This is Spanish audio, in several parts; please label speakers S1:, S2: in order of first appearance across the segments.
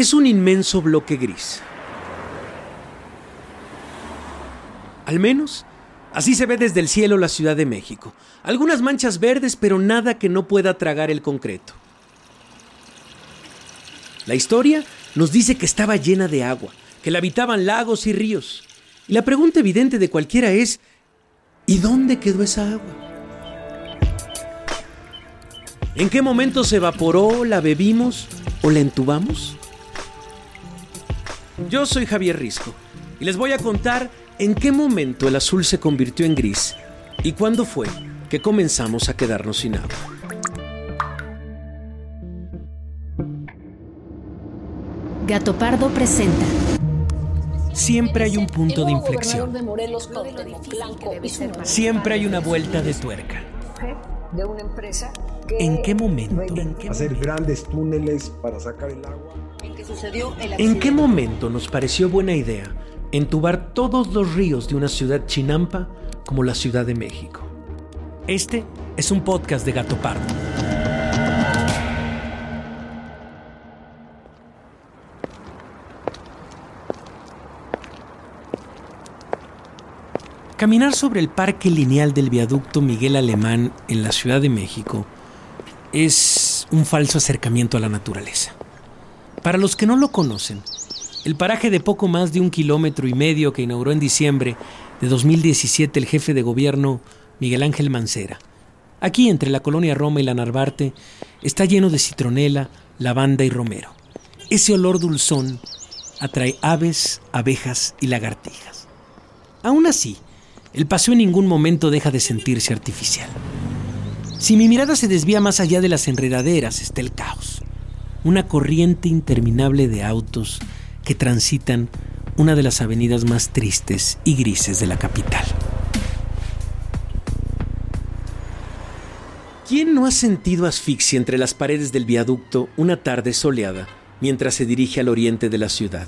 S1: es un inmenso bloque gris. Al menos, así se ve desde el cielo la Ciudad de México. Algunas manchas verdes, pero nada que no pueda tragar el concreto. La historia nos dice que estaba llena de agua, que la habitaban lagos y ríos. Y la pregunta evidente de cualquiera es, ¿y dónde quedó esa agua? ¿En qué momento se evaporó, la bebimos o la entubamos? Yo soy Javier Risco y les voy a contar en qué momento el azul se convirtió en gris y cuándo fue que comenzamos a quedarnos sin agua.
S2: Gato Pardo presenta.
S1: Siempre hay un punto de inflexión. Siempre hay una vuelta de tuerca. ¿En qué momento?
S3: hacer grandes túneles para sacar el agua.
S1: ¿En qué momento nos pareció buena idea entubar todos los ríos de una ciudad chinampa como la Ciudad de México? Este es un podcast de Gato Pardo. Caminar sobre el parque lineal del viaducto Miguel Alemán en la Ciudad de México es un falso acercamiento a la naturaleza. Para los que no lo conocen, el paraje de poco más de un kilómetro y medio que inauguró en diciembre de 2017 el jefe de gobierno Miguel Ángel Mancera, aquí entre la colonia Roma y la Narvarte, está lleno de citronela, lavanda y romero. Ese olor dulzón atrae aves, abejas y lagartijas. Aún así, el paseo en ningún momento deja de sentirse artificial. Si mi mirada se desvía más allá de las enredaderas, está el caos. Una corriente interminable de autos que transitan una de las avenidas más tristes y grises de la capital. ¿Quién no ha sentido asfixia entre las paredes del viaducto una tarde soleada mientras se dirige al oriente de la ciudad?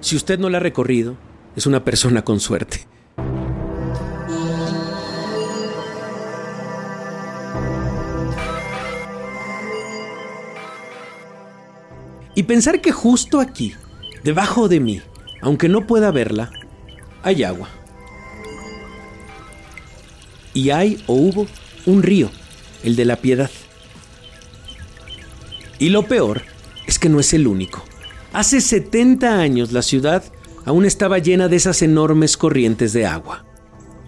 S1: Si usted no la ha recorrido, es una persona con suerte. Y pensar que justo aquí, debajo de mí, aunque no pueda verla, hay agua. Y hay o hubo un río, el de la piedad. Y lo peor es que no es el único. Hace 70 años la ciudad aún estaba llena de esas enormes corrientes de agua.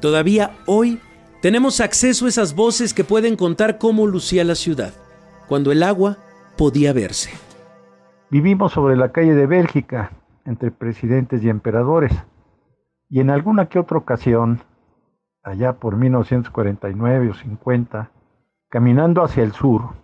S1: Todavía hoy tenemos acceso a esas voces que pueden contar cómo lucía la ciudad, cuando el agua podía verse.
S4: Vivimos sobre la calle de Bélgica, entre presidentes y emperadores, y en alguna que otra ocasión, allá por 1949 o 50, caminando hacia el sur,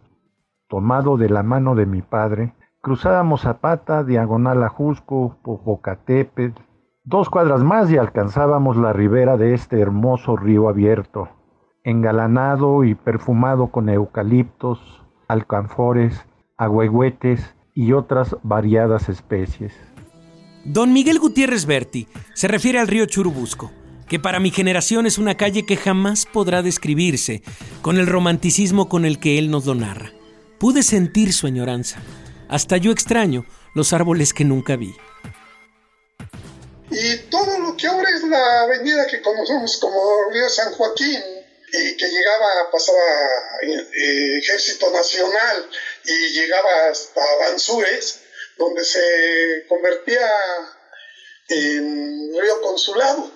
S4: tomado de la mano de mi padre, Cruzábamos Zapata, diagonal a Jusco, Popocatépetl, dos cuadras más y alcanzábamos la ribera de este hermoso río abierto, engalanado y perfumado con eucaliptos, alcanfores, agüehuetes y otras variadas especies.
S1: Don Miguel Gutiérrez Berti se refiere al río Churubusco, que para mi generación es una calle que jamás podrá describirse con el romanticismo con el que él nos lo narra. Pude sentir su añoranza. Hasta yo extraño los árboles que nunca vi.
S5: Y todo lo que ahora es la avenida que conocemos como Río San Joaquín, y que llegaba, pasaba eh, Ejército Nacional y llegaba hasta Banzúes, donde se convertía en Río Consulado.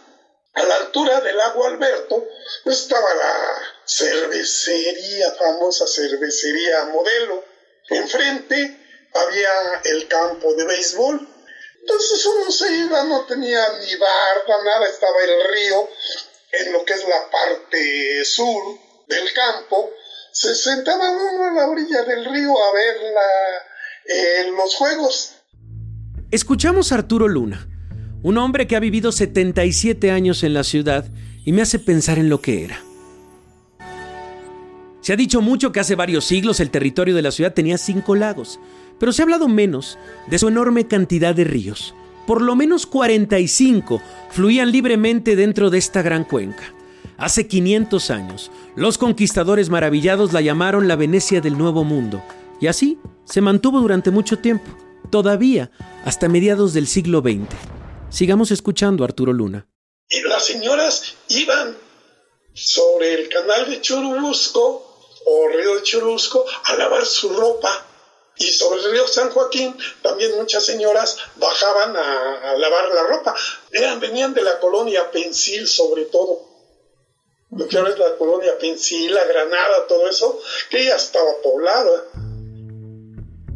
S5: A la altura del lago Alberto estaba la cervecería, famosa cervecería modelo. Enfrente había el campo de béisbol. Entonces uno se iba, no tenía ni barda, nada, estaba el río en lo que es la parte sur del campo. Se sentaba uno a la orilla del río a ver eh, los juegos.
S1: Escuchamos a Arturo Luna, un hombre que ha vivido 77 años en la ciudad y me hace pensar en lo que era. Se ha dicho mucho que hace varios siglos el territorio de la ciudad tenía cinco lagos, pero se ha hablado menos de su enorme cantidad de ríos. Por lo menos 45 fluían libremente dentro de esta gran cuenca. Hace 500 años, los conquistadores maravillados la llamaron la Venecia del Nuevo Mundo, Y así se mantuvo durante mucho tiempo, todavía hasta mediados del siglo XX. Sigamos escuchando a Arturo Luna.
S5: Y las señoras iban sobre el canal de Churubusco o río de Churubusco a lavar su ropa. Y sobre el río San Joaquín también muchas señoras bajaban a, lavar la ropa. Eran, venían de la colonia Pensil sobre todo. Lo que ahora es la colonia Pensil, la Granada, todo eso, que ya estaba poblada.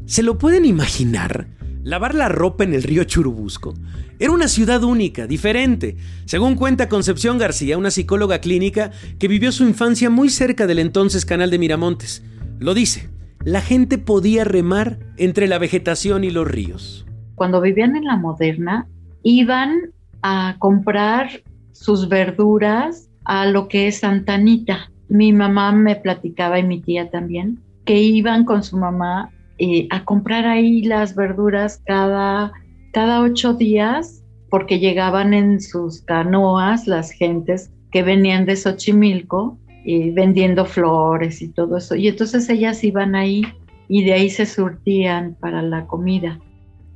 S1: ¿Se lo pueden imaginar? Lavar la ropa en el río Churubusco. Era una ciudad única, diferente, según cuenta Concepción García, una psicóloga clínica que vivió su infancia muy cerca del entonces canal de Miramontes. Lo dice, la gente podía remar entre la vegetación y los ríos.
S6: Cuando vivían en la moderna, iban a comprar sus verduras a lo que es Santanita. Mi mamá me platicaba y mi tía también que iban con su mamá eh, a comprar ahí las verduras cada cada ocho días, porque llegaban en sus canoas las gentes que venían de Xochimilco vendiendo flores y todo eso. Y entonces ellas iban ahí y de ahí se surtían para la comida.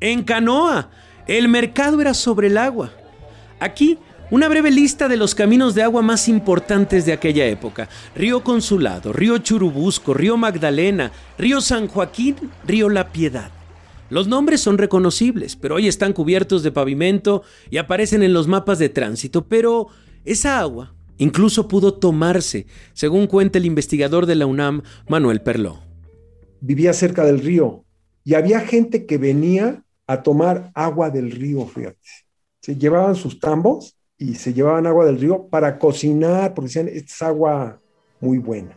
S1: En canoa, el mercado era sobre el agua. Aquí, una breve lista de los caminos de agua más importantes de aquella época. Río Consulado, Río Churubusco, Río Magdalena, Río San Joaquín, Río La Piedad. Los nombres son reconocibles, pero hoy están cubiertos de pavimento y aparecen en los mapas de tránsito, pero esa agua incluso pudo tomarse, según cuenta el investigador de la UNAM, Manuel Perló.
S3: Vivía cerca del río y había gente que venía a tomar agua del río, fíjate. Se llevaban sus tambos y se llevaban agua del río para cocinar, porque decían, esta es agua muy buena.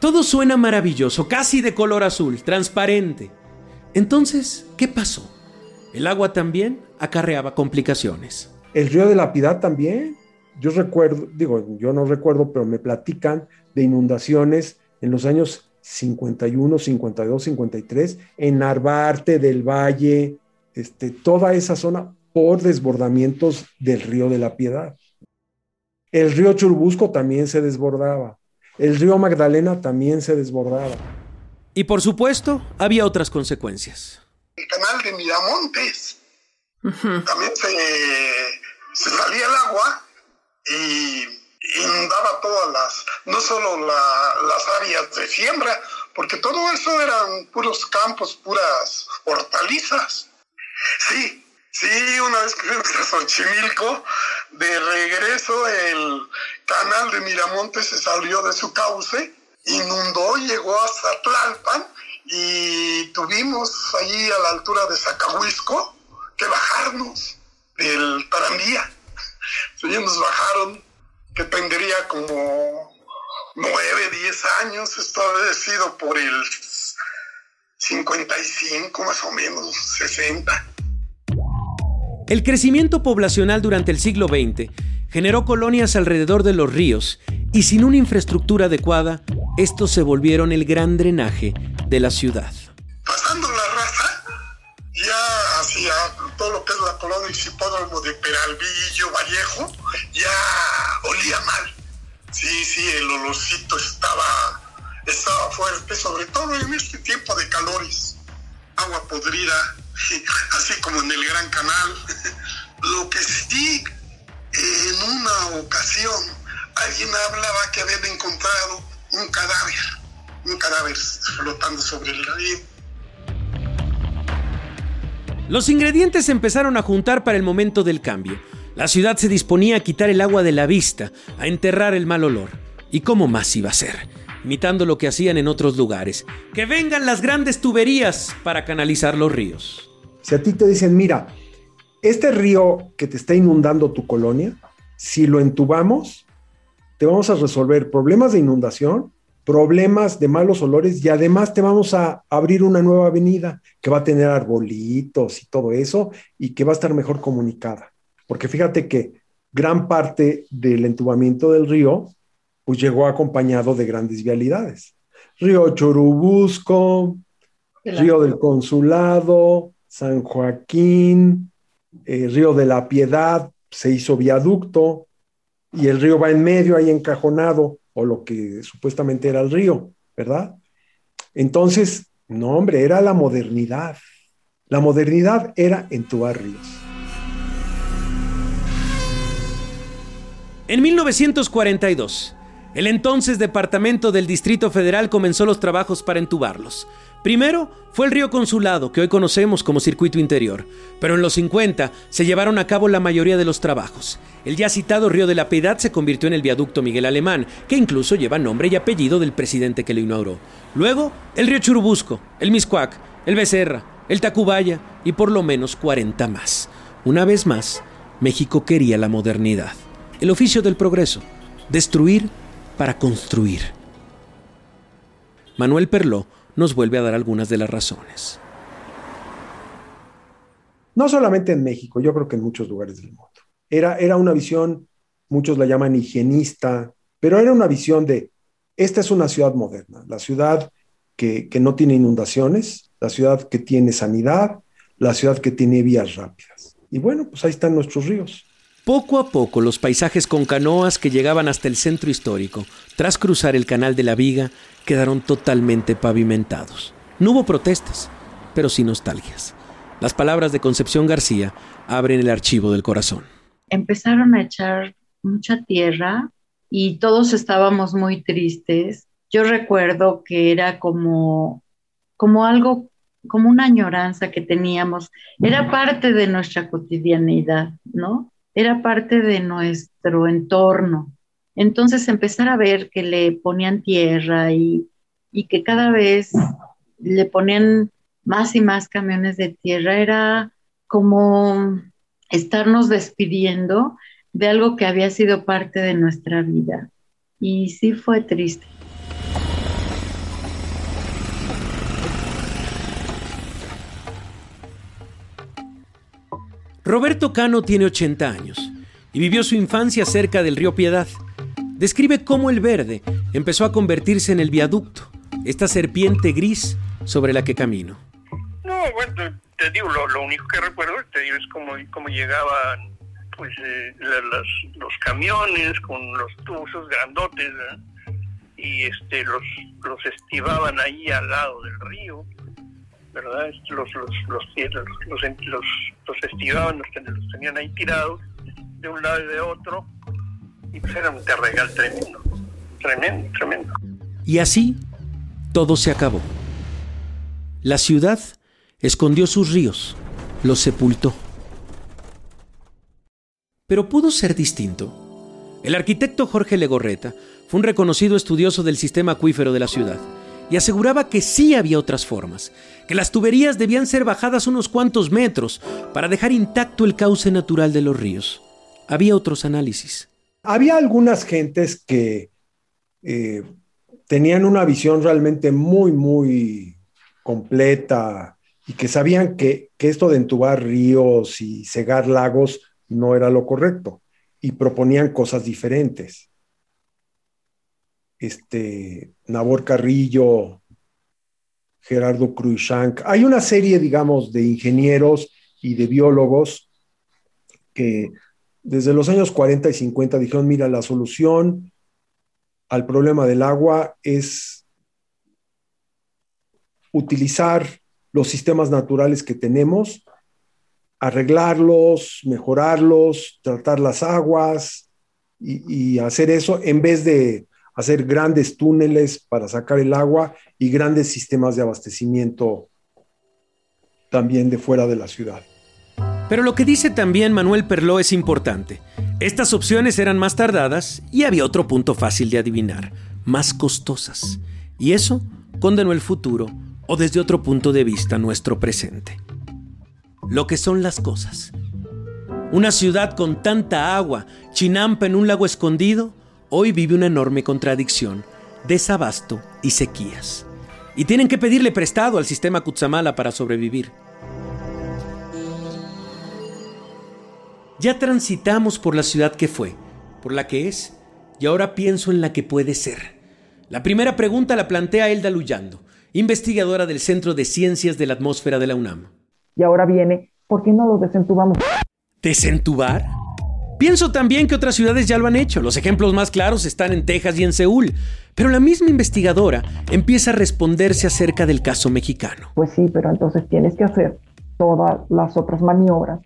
S1: Todo suena maravilloso, casi de color azul, transparente. Entonces, ¿qué pasó? El agua también acarreaba complicaciones.
S3: El río de la Piedad también. Yo recuerdo, digo, yo no recuerdo, pero me platican de inundaciones en los años 51, 52, 53, en Narvarte del Valle, este, toda esa zona por desbordamientos del río de la Piedad. El río Churubusco también se desbordaba el río Magdalena también se desbordaba.
S1: Y por supuesto, había otras consecuencias.
S5: El canal de Miramontes también se, salía el agua y inundaba todas las, no solo las áreas de siembra, porque todo eso eran puros campos, puras hortalizas. Sí, Sí, una vez que fuimos a Xochimilco, de regreso el canal de Miramontes se salió de su cauce, inundó, llegó hasta Tlalpan y tuvimos allí a la altura de Zacahuisco que bajarnos del Tarandía. Ellos nos bajaron, que tendría como nueve, diez años, esto ha sido por el 55 más o menos, 60.
S1: El crecimiento poblacional durante el siglo XX generó colonias alrededor de los ríos y sin una infraestructura adecuada, estos se volvieron el gran drenaje de la ciudad.
S5: Colonia Hipódromo de Peralvillo, Vallejo, ya olía mal. Sí, sí, el olorcito estaba, estaba fuerte, sobre todo en este tiempo de calores. Agua podrida, así como en el Gran Canal. Lo que sí, en una ocasión, alguien hablaba que habían encontrado un cadáver, un cadáver flotando sobre el río.
S1: Los ingredientes se empezaron a juntar para el momento del cambio. La ciudad se disponía a quitar el agua de la vista, a enterrar el mal olor. ¿Y cómo más iba a ser? Imitando lo que hacían en otros lugares. Que vengan las grandes tuberías para canalizar los ríos.
S3: Si a ti te dicen, mira, este río que te está inundando tu colonia, si lo entubamos, te vamos a resolver problemas de inundación, problemas de malos olores y además te vamos a abrir una nueva avenida que va a tener arbolitos y todo eso y que va a estar mejor comunicada. Porque fíjate que gran parte del entubamiento del río pues llegó acompañado de grandes vialidades. Río Chorubusco, Río del Consulado, San Joaquín, eh, Río de la Piedad, se hizo viaducto y el río va en medio ahí encajonado, lo que supuestamente era el río, ¿verdad? Entonces, no, hombre, era la modernidad. La modernidad era entubar ríos.
S1: En 1942, el entonces Departamento del Distrito Federal comenzó los trabajos para entubarlos. Primero fue el río Consulado, que hoy conocemos como Circuito Interior, pero en los 50 se llevaron a cabo la mayoría de los trabajos. El ya citado Río de la Piedad se convirtió en el viaducto Miguel Alemán, que incluso lleva nombre y apellido del presidente que lo inauguró. Luego, el río Churubusco, el Miscuac, el Becerra, el Tacubaya y por lo menos 40 más. Una vez más, México quería la modernidad, el oficio del progreso, destruir para construir. Manuel Perló nos vuelve a dar algunas de las razones.
S3: No solamente en México, yo creo que en muchos lugares del mundo. Era, era una visión, muchos la llaman higienista, pero era una visión de, esta es una ciudad moderna, la ciudad que, que no tiene inundaciones, la ciudad que tiene sanidad, la ciudad que tiene vías rápidas. Y bueno, pues ahí están nuestros ríos.
S1: Poco a poco los paisajes con canoas que llegaban hasta el centro histórico, tras cruzar el canal de la Viga, quedaron totalmente pavimentados. No hubo protestas, pero sí nostalgias. Las palabras de Concepción García abren el archivo del corazón.
S6: Empezaron a echar mucha tierra y todos estábamos muy tristes. Yo recuerdo que era como, como algo, como una añoranza que teníamos. Era parte de nuestra cotidianidad, ¿no? era parte de nuestro entorno. Entonces empezar a ver que le ponían tierra y, que cada vez le ponían más y más camiones de tierra era como estarnos despidiendo de algo que había sido parte de nuestra vida. Y sí fue triste.
S1: Roberto Cano tiene 80 años y vivió su infancia cerca del río Piedad. Describe cómo el verde empezó a convertirse en el viaducto, esta serpiente gris sobre la que camino.
S7: No, bueno, te digo, lo, único que recuerdo te digo, es cómo, cómo llegaban pues, eh, los camiones con los tubos grandotes y este, los, los estivaban ahí al lado del río ¿verdad? Los, los, los, los, los estivaban, los, tenían ahí tirados de un lado y de otro, y pues era un terregal tremendo, tremendo, tremendo.
S1: Y así todo se acabó. La ciudad escondió sus ríos, los sepultó. Pero pudo ser distinto. El arquitecto Jorge Legorreta fue un reconocido estudioso del sistema acuífero de la ciudad y aseguraba que sí había otras formas, que las tuberías debían ser bajadas unos cuantos metros para dejar intacto el cauce natural de los ríos. Había otros análisis.
S3: Había algunas gentes que eh, tenían una visión realmente muy, muy completa y que sabían que, que esto de entubar ríos y cegar lagos no era lo correcto y proponían cosas diferentes este, Nabor Carrillo, Gerardo Cruikshank. Hay una serie, digamos, de ingenieros y de biólogos que desde los años 40 y 50 dijeron, mira, la solución al problema del agua es utilizar los sistemas naturales que tenemos, arreglarlos, mejorarlos, tratar las aguas y hacer eso en vez de hacer grandes túneles para sacar el agua y grandes sistemas de abastecimiento también de fuera de la ciudad.
S1: Pero lo que dice también Manuel Perló es importante. Estas opciones eran más tardadas y había otro punto fácil de adivinar, más costosas. Y eso condenó el futuro o desde otro punto de vista nuestro presente. Lo que son las cosas. Una ciudad con tanta agua, Chinampa en un lago escondido, hoy vive una enorme contradicción, desabasto y sequías. Y tienen que pedirle prestado al sistema Kutsamala para sobrevivir. Ya transitamos por la ciudad que fue, por la que es, y ahora pienso en la que puede ser. La primera pregunta la plantea Elda Luyando, investigadora del Centro de Ciencias de la Atmósfera de la UNAM.
S8: Y ahora viene, ¿por qué no lo desentubamos?
S1: ¿Desentubar? Pienso también que otras ciudades ya lo han hecho. Los ejemplos más claros están en Texas y en Seúl. Pero la misma investigadora empieza a responderse acerca del caso mexicano.
S8: Pues sí, pero entonces tienes que hacer todas las otras maniobras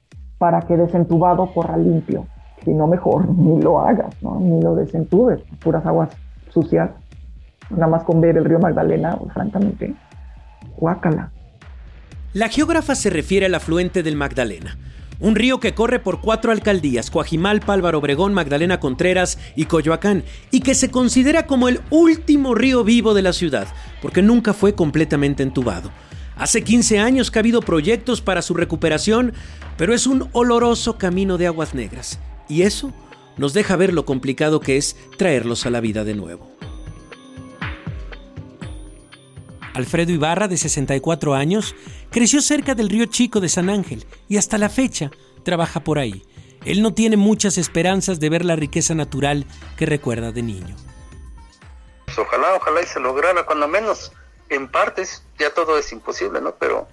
S8: para que desentubado corra limpio. Si no, mejor ni lo hagas, ¿no? ni lo desentubes. Puras aguas sucias. Nada más con ver el río Magdalena, francamente, guácala.
S1: La geógrafa se refiere al afluente del Magdalena, un río que corre por cuatro alcaldías, Coajimalpa, Álvaro Obregón, Magdalena Contreras y Coyoacán, y que se considera como el último río vivo de la ciudad, porque nunca fue completamente entubado. Hace 15 años que ha habido proyectos para su recuperación, pero es un oloroso camino de aguas negras, y eso nos deja ver lo complicado que es traerlos a la vida de nuevo. Alfredo Ibarra, de 64 años, creció cerca del río Chico de San Ángel y hasta la fecha trabaja por ahí. Él no tiene muchas esperanzas de ver la riqueza natural que recuerda de niño.
S9: Ojalá, ojalá y se lograra, cuando menos en partes, ya todo es imposible, ¿no? Pero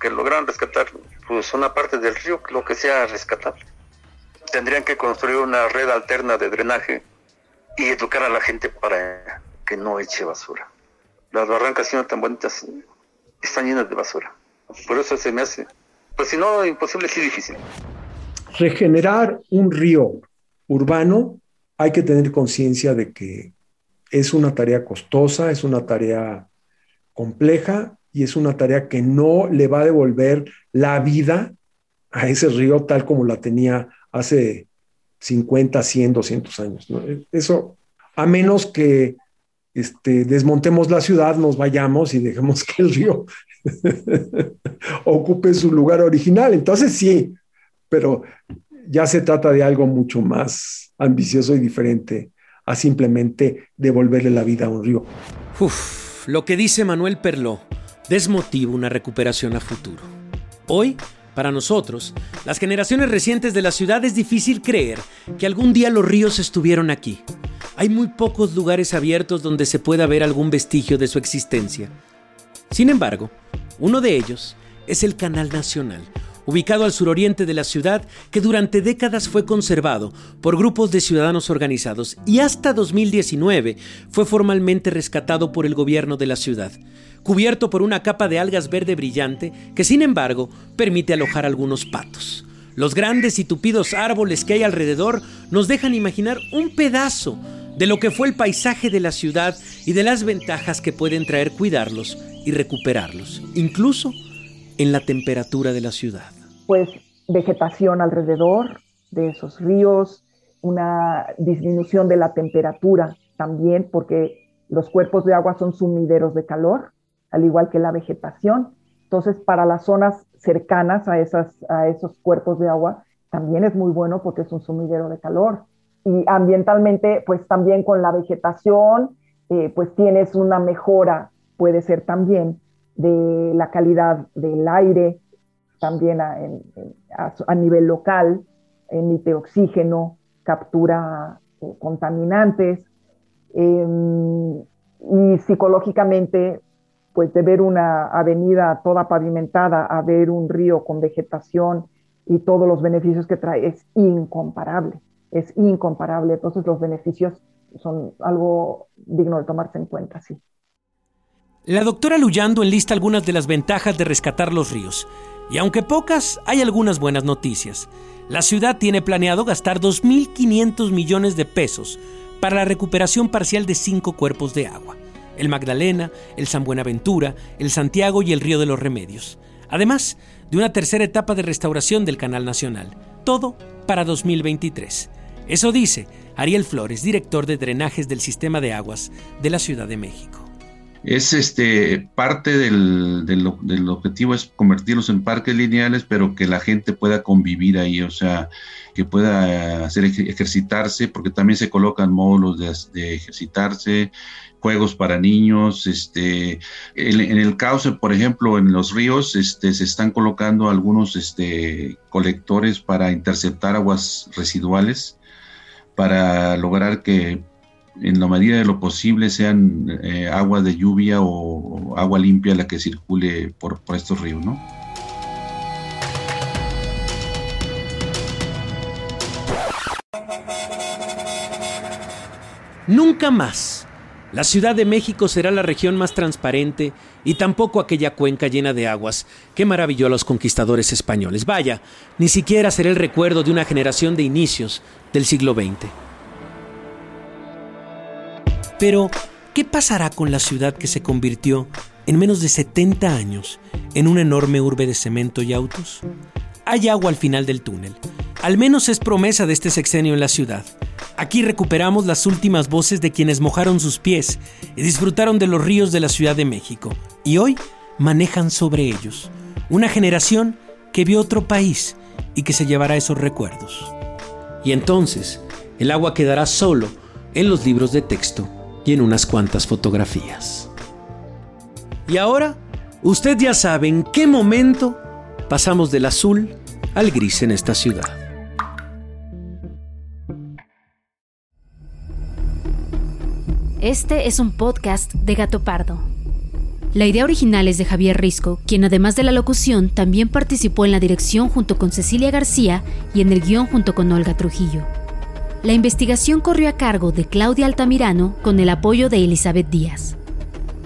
S9: que logran rescatar pues una parte del río, lo que sea rescatable. Tendrían que construir una red alterna de drenaje y educar a la gente para que no eche basura las barrancas siendo tan bonitas están llenas de basura. Por eso se me hace, pues si no, imposible, sí difícil.
S3: Regenerar un río urbano hay que tener conciencia de que es una tarea costosa, es una tarea compleja y es una tarea que no le va a devolver la vida a ese río tal como la tenía hace 50, 100, 200 años. Eso, a menos que este, desmontemos la ciudad, nos vayamos y dejemos que el río ocupe su lugar original. Entonces sí, pero ya se trata de algo mucho más ambicioso y diferente a simplemente devolverle la vida a un río.
S1: Uf, lo que dice Manuel Perló desmotiva una recuperación a futuro. Hoy, para nosotros, las generaciones recientes de la ciudad es difícil creer que algún día los ríos estuvieron aquí hay muy pocos lugares abiertos donde se pueda ver algún vestigio de su existencia. Sin embargo, uno de ellos es el Canal Nacional, ubicado al suroriente de la ciudad, que durante décadas fue conservado por grupos de ciudadanos organizados y hasta 2019 fue formalmente rescatado por el gobierno de la ciudad, cubierto por una capa de algas verde brillante que sin embargo permite alojar algunos patos. Los grandes y tupidos árboles que hay alrededor nos dejan imaginar un pedazo de lo que fue el paisaje de la ciudad y de las ventajas que pueden traer cuidarlos y recuperarlos, incluso en la temperatura de la ciudad.
S8: Pues vegetación alrededor de esos ríos, una disminución de la temperatura también, porque los cuerpos de agua son sumideros de calor, al igual que la vegetación. Entonces, para las zonas cercanas a, esas, a esos cuerpos de agua, también es muy bueno porque es un sumidero de calor y ambientalmente, pues también con la vegetación, eh, pues tienes una mejora, puede ser también, de la calidad del aire, también a, nivel local, emite oxígeno, captura eh, contaminantes, em, y psicológicamente, pues de ver una avenida toda pavimentada a ver un río con vegetación y todos los beneficios que trae es incomparable es incomparable. Entonces los beneficios son algo digno de tomarse en cuenta, sí.
S1: La doctora Luyando enlista algunas de las ventajas de rescatar los ríos. Y aunque pocas, hay algunas buenas noticias. La ciudad tiene planeado gastar 2.500 millones de pesos para la recuperación parcial de cinco cuerpos de agua. El Magdalena, el San Buenaventura, el Santiago y el Río de los Remedios. Además de una tercera etapa de restauración del Canal Nacional. Todo para 2023. Eso dice Ariel Flores, director de drenajes del sistema de aguas de la Ciudad de México.
S10: Es este parte del, del, objetivo es convertirlos en parques lineales, pero que la gente pueda convivir ahí, o sea, que pueda hacer ejercitarse, porque también se colocan módulos de, de ejercitarse, juegos para niños, este, en, el cauce, por ejemplo, en los ríos, este, se están colocando algunos este, colectores para interceptar aguas residuales para lograr que en la medida de lo posible sean eh, agua de lluvia o, agua limpia la que circule por, por estos ríos, ¿no?
S1: Nunca más. La Ciudad de México será la región más transparente y tampoco aquella cuenca llena de aguas que maravilló a los conquistadores españoles. Vaya, ni siquiera será el recuerdo de una generación de inicios del siglo XX. Pero, ¿qué pasará con la ciudad que se convirtió en menos de 70 años en una enorme urbe de cemento y autos? Hay agua al final del túnel. Al menos es promesa de este sexenio en la ciudad. Aquí recuperamos las últimas voces de quienes mojaron sus pies y disfrutaron de los ríos de la Ciudad de México y hoy manejan sobre ellos. Una generación que vio otro país y que se llevará esos recuerdos. Y entonces, el agua quedará solo en los libros de texto y en unas cuantas fotografías. Y ahora, usted ya sabe en qué momento pasamos del azul al gris en esta ciudad.
S2: Este es un podcast de Gato Pardo. La idea original es de Javier Risco, quien además de la locución también participó en la dirección junto con Cecilia García y en el guion junto con Olga Trujillo. La investigación corrió a cargo de Claudia Altamirano con el apoyo de Elizabeth Díaz.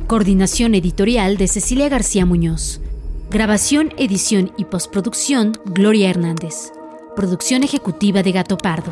S2: Coordinación editorial de Cecilia García Muñoz. Grabación, edición y postproducción Gloria Hernández. Producción ejecutiva de Gato Pardo.